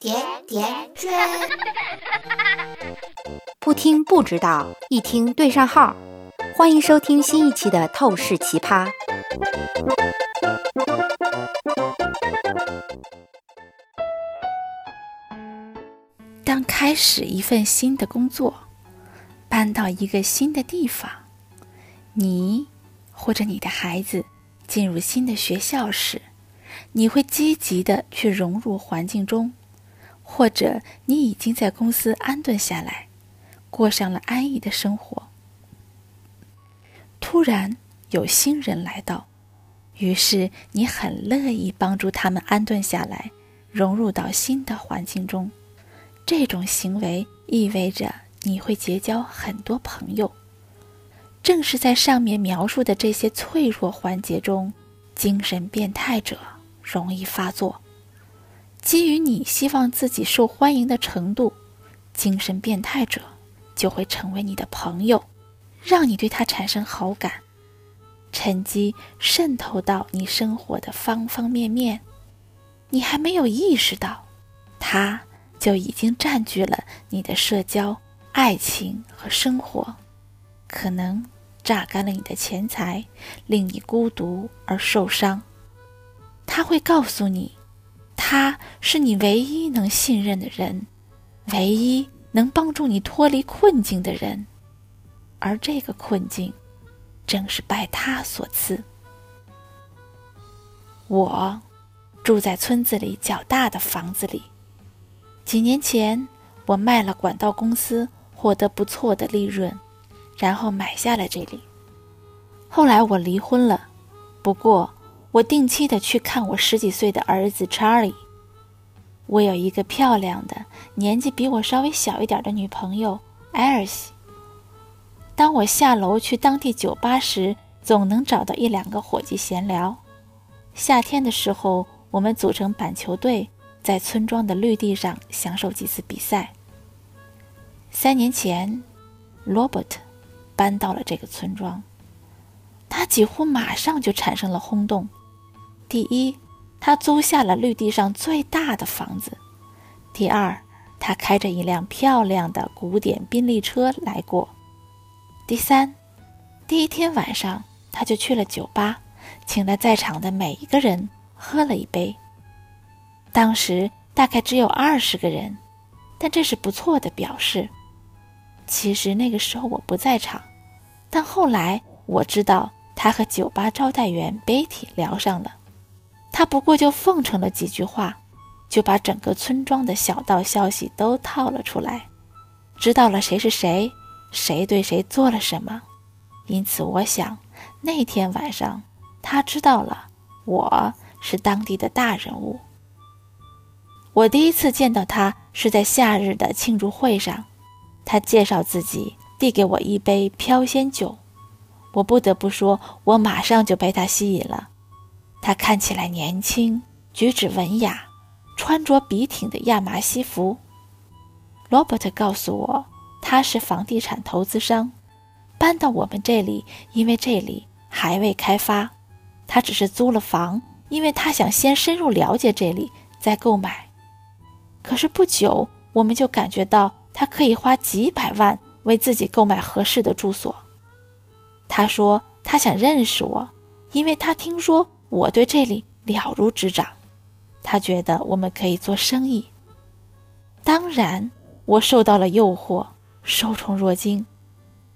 甜甜圈，不听不知道，一听对上号。欢迎收听新一期的《透视奇葩》。当开始一份新的工作，搬到一个新的地方，你或者你的孩子进入新的学校时，你会积极的去融入环境中，或者你已经在公司安顿下来，过上了安逸的生活。突然有新人来到，于是你很乐意帮助他们安顿下来，融入到新的环境中。这种行为意味着你会结交很多朋友。正是在上面描述的这些脆弱环节中，精神变态者容易发作。基于你希望自己受欢迎的程度，精神变态者就会成为你的朋友。让你对他产生好感，趁机渗透到你生活的方方面面，你还没有意识到，他就已经占据了你的社交、爱情和生活，可能榨干了你的钱财，令你孤独而受伤。他会告诉你，他是你唯一能信任的人，唯一能帮助你脱离困境的人。而这个困境，正是拜他所赐。我住在村子里较大的房子里。几年前，我卖了管道公司，获得不错的利润，然后买下了这里。后来我离婚了，不过我定期的去看我十几岁的儿子查理。我有一个漂亮的、年纪比我稍微小一点的女朋友艾尔西。当我下楼去当地酒吧时，总能找到一两个伙计闲聊。夏天的时候，我们组成板球队，在村庄的绿地上享受几次比赛。三年前，罗伯特搬到了这个村庄，他几乎马上就产生了轰动。第一，他租下了绿地上最大的房子；第二，他开着一辆漂亮的古典宾利车来过。第三，第一天晚上，他就去了酒吧，请了在场的每一个人喝了一杯。当时大概只有二十个人，但这是不错的表示。其实那个时候我不在场，但后来我知道他和酒吧招待员 Betty 聊上了。他不过就奉承了几句话，就把整个村庄的小道消息都套了出来，知道了谁是谁。谁对谁做了什么？因此，我想那天晚上他知道了我是当地的大人物。我第一次见到他是在夏日的庆祝会上，他介绍自己，递给我一杯飘仙酒。我不得不说，我马上就被他吸引了。他看起来年轻，举止文雅，穿着笔挺的亚麻西服。罗伯特告诉我。他是房地产投资商，搬到我们这里，因为这里还未开发。他只是租了房，因为他想先深入了解这里，再购买。可是不久，我们就感觉到他可以花几百万为自己购买合适的住所。他说他想认识我，因为他听说我对这里了如指掌。他觉得我们可以做生意。当然，我受到了诱惑。受宠若惊，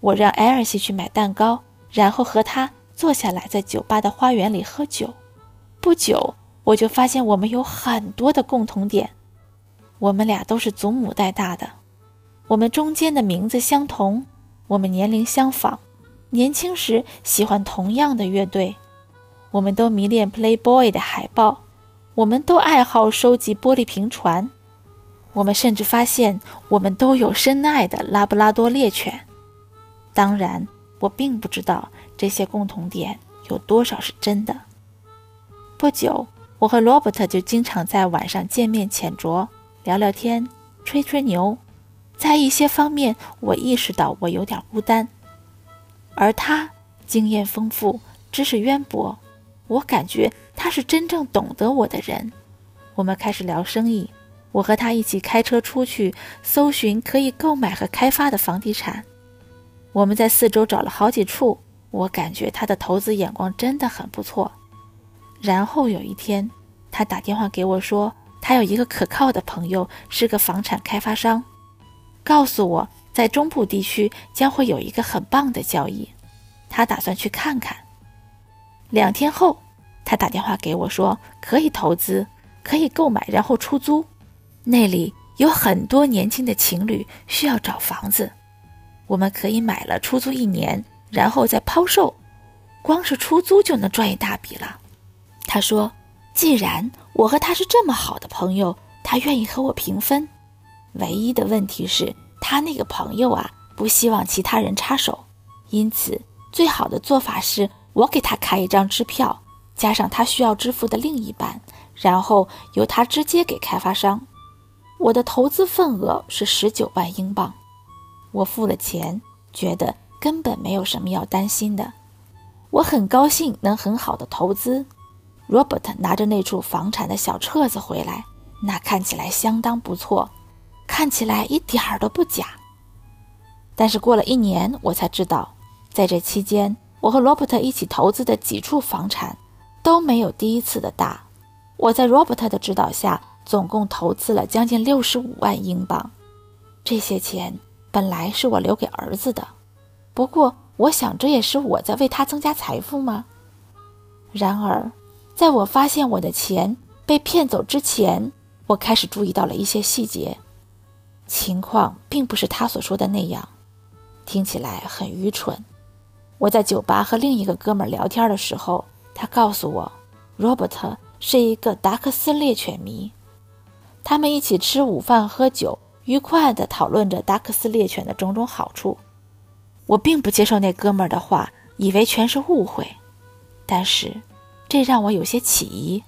我让艾尔西去买蛋糕，然后和他坐下来在酒吧的花园里喝酒。不久，我就发现我们有很多的共同点。我们俩都是祖母带大的，我们中间的名字相同，我们年龄相仿，年轻时喜欢同样的乐队，我们都迷恋 Playboy 的海报，我们都爱好收集玻璃瓶船。我们甚至发现，我们都有深爱的拉布拉多猎犬。当然，我并不知道这些共同点有多少是真的。不久，我和罗伯特就经常在晚上见面浅酌，聊聊天，吹吹牛。在一些方面，我意识到我有点孤单，而他经验丰富，知识渊博。我感觉他是真正懂得我的人。我们开始聊生意。我和他一起开车出去搜寻可以购买和开发的房地产。我们在四周找了好几处，我感觉他的投资眼光真的很不错。然后有一天，他打电话给我说，他有一个可靠的朋友是个房产开发商，告诉我在中部地区将会有一个很棒的交易，他打算去看看。两天后，他打电话给我说可以投资，可以购买，然后出租。那里有很多年轻的情侣需要找房子。我们可以买了出租一年，然后再抛售，光是出租就能赚一大笔了。他说：“既然我和他是这么好的朋友，他愿意和我平分。唯一的问题是，他那个朋友啊，不希望其他人插手，因此最好的做法是我给他开一张支票，加上他需要支付的另一半，然后由他直接给开发商。我的投资份额是十九万英镑。”我付了钱，觉得根本没有什么要担心的。我很高兴能很好的投资。Robert 拿着那处房产的小册子回来，那看起来相当不错，看起来一点儿都不假。但是过了一年，我才知道，在这期间，我和 Robert 一起投资的几处房产都没有第一次的大。我在 Robert 的指导下，总共投资了将近六十五万英镑，这些钱。本来是我留给儿子的，不过我想这也是我在为他增加财富吗？然而，在我发现我的钱被骗走之前，我开始注意到了一些细节。情况并不是他所说的那样，听起来很愚蠢。我在酒吧和另一个哥们聊天的时候，他告诉我，Robert 是一个达克斯猎犬迷，他们一起吃午饭喝酒。愉快地讨论着达克斯猎犬的种种好处。我并不接受那哥们儿的话，以为全是误会。但是，这让我有些起疑：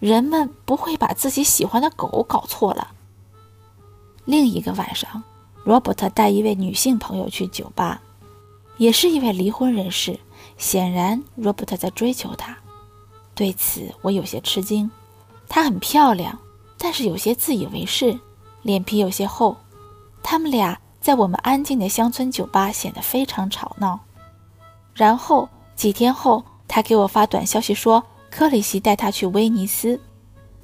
人们不会把自己喜欢的狗搞错了。另一个晚上，罗伯特带一位女性朋友去酒吧，也是一位离婚人士。显然，罗伯特在追求她。对此，我有些吃惊。她很漂亮，但是有些自以为是。脸皮有些厚，他们俩在我们安静的乡村酒吧显得非常吵闹。然后几天后，他给我发短消息说，克里希带他去威尼斯，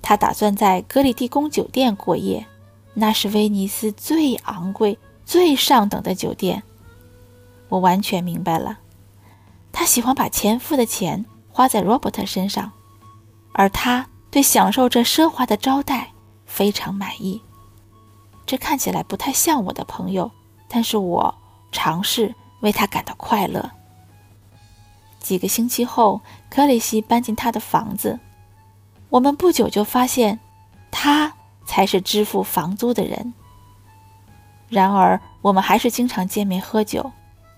他打算在格里蒂宫酒店过夜，那是威尼斯最昂贵、最上等的酒店。我完全明白了，他喜欢把前夫的钱花在罗伯特身上，而他对享受这奢华的招待非常满意。这看起来不太像我的朋友，但是我尝试为他感到快乐。几个星期后，克里希搬进他的房子，我们不久就发现，他才是支付房租的人。然而，我们还是经常见面喝酒，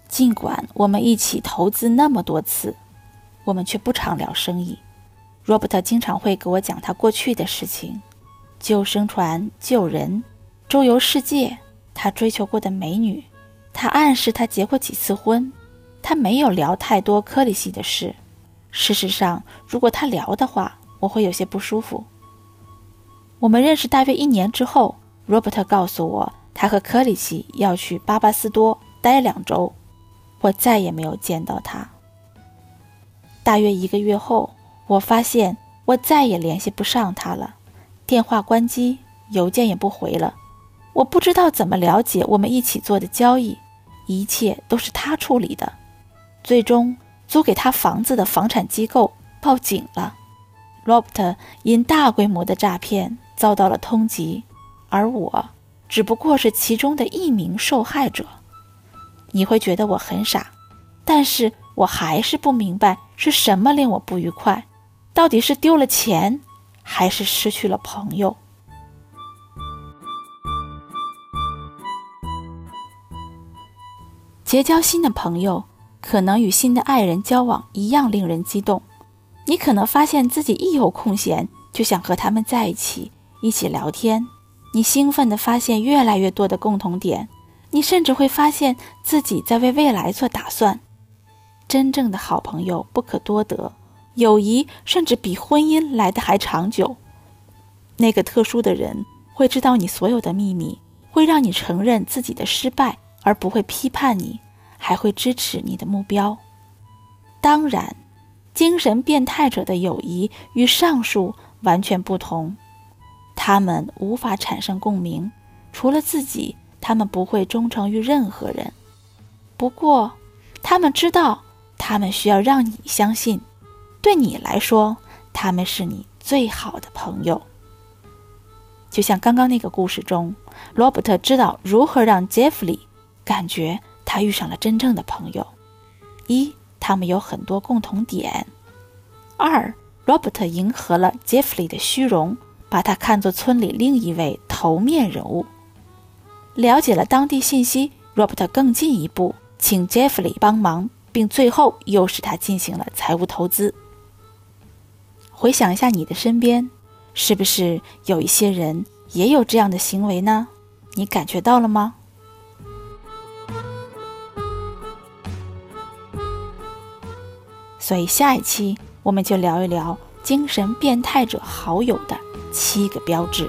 尽管我们一起投资那么多次，我们却不常聊生意。罗伯特经常会给我讲他过去的事情，救生船，救人。周游世界，他追求过的美女，他暗示他结过几次婚，他没有聊太多科里希的事。事实上，如果他聊的话，我会有些不舒服。我们认识大约一年之后，罗伯特告诉我，他和科里希要去巴巴斯多待两周。我再也没有见到他。大约一个月后，我发现我再也联系不上他了，电话关机，邮件也不回了。我不知道怎么了解我们一起做的交易，一切都是他处理的。最终，租给他房子的房产机构报警了。Robert 因大规模的诈骗遭到了通缉，而我只不过是其中的一名受害者。你会觉得我很傻，但是我还是不明白是什么令我不愉快，到底是丢了钱，还是失去了朋友？结交新的朋友，可能与新的爱人交往一样令人激动。你可能发现自己一有空闲就想和他们在一起，一起聊天。你兴奋地发现越来越多的共同点，你甚至会发现自己在为未来做打算。真正的好朋友不可多得，友谊甚至比婚姻来的还长久。那个特殊的人会知道你所有的秘密，会让你承认自己的失败，而不会批判你，还会支持你的目标。当然，精神变态者的友谊与上述完全不同，他们无法产生共鸣，除了自己，他们不会忠诚于任何人。不过，他们知道，他们需要让你相信，对你来说，他们是你最好的朋友。就像刚刚那个故事中，罗伯特知道如何让杰弗里感觉他遇上了真正的朋友。一他们有很多共同点。二，罗伯特迎合了杰弗里的虚荣，把他看作村里另一位头面人物。了解了当地信息，，Robert 更进一步请杰弗里帮忙，并最后又使他进行了财务投资。回想一下你的身边，是不是有一些人也有这样的行为呢？你感觉到了吗？所以下一期我们就聊一聊精神变态者好友的七个标志。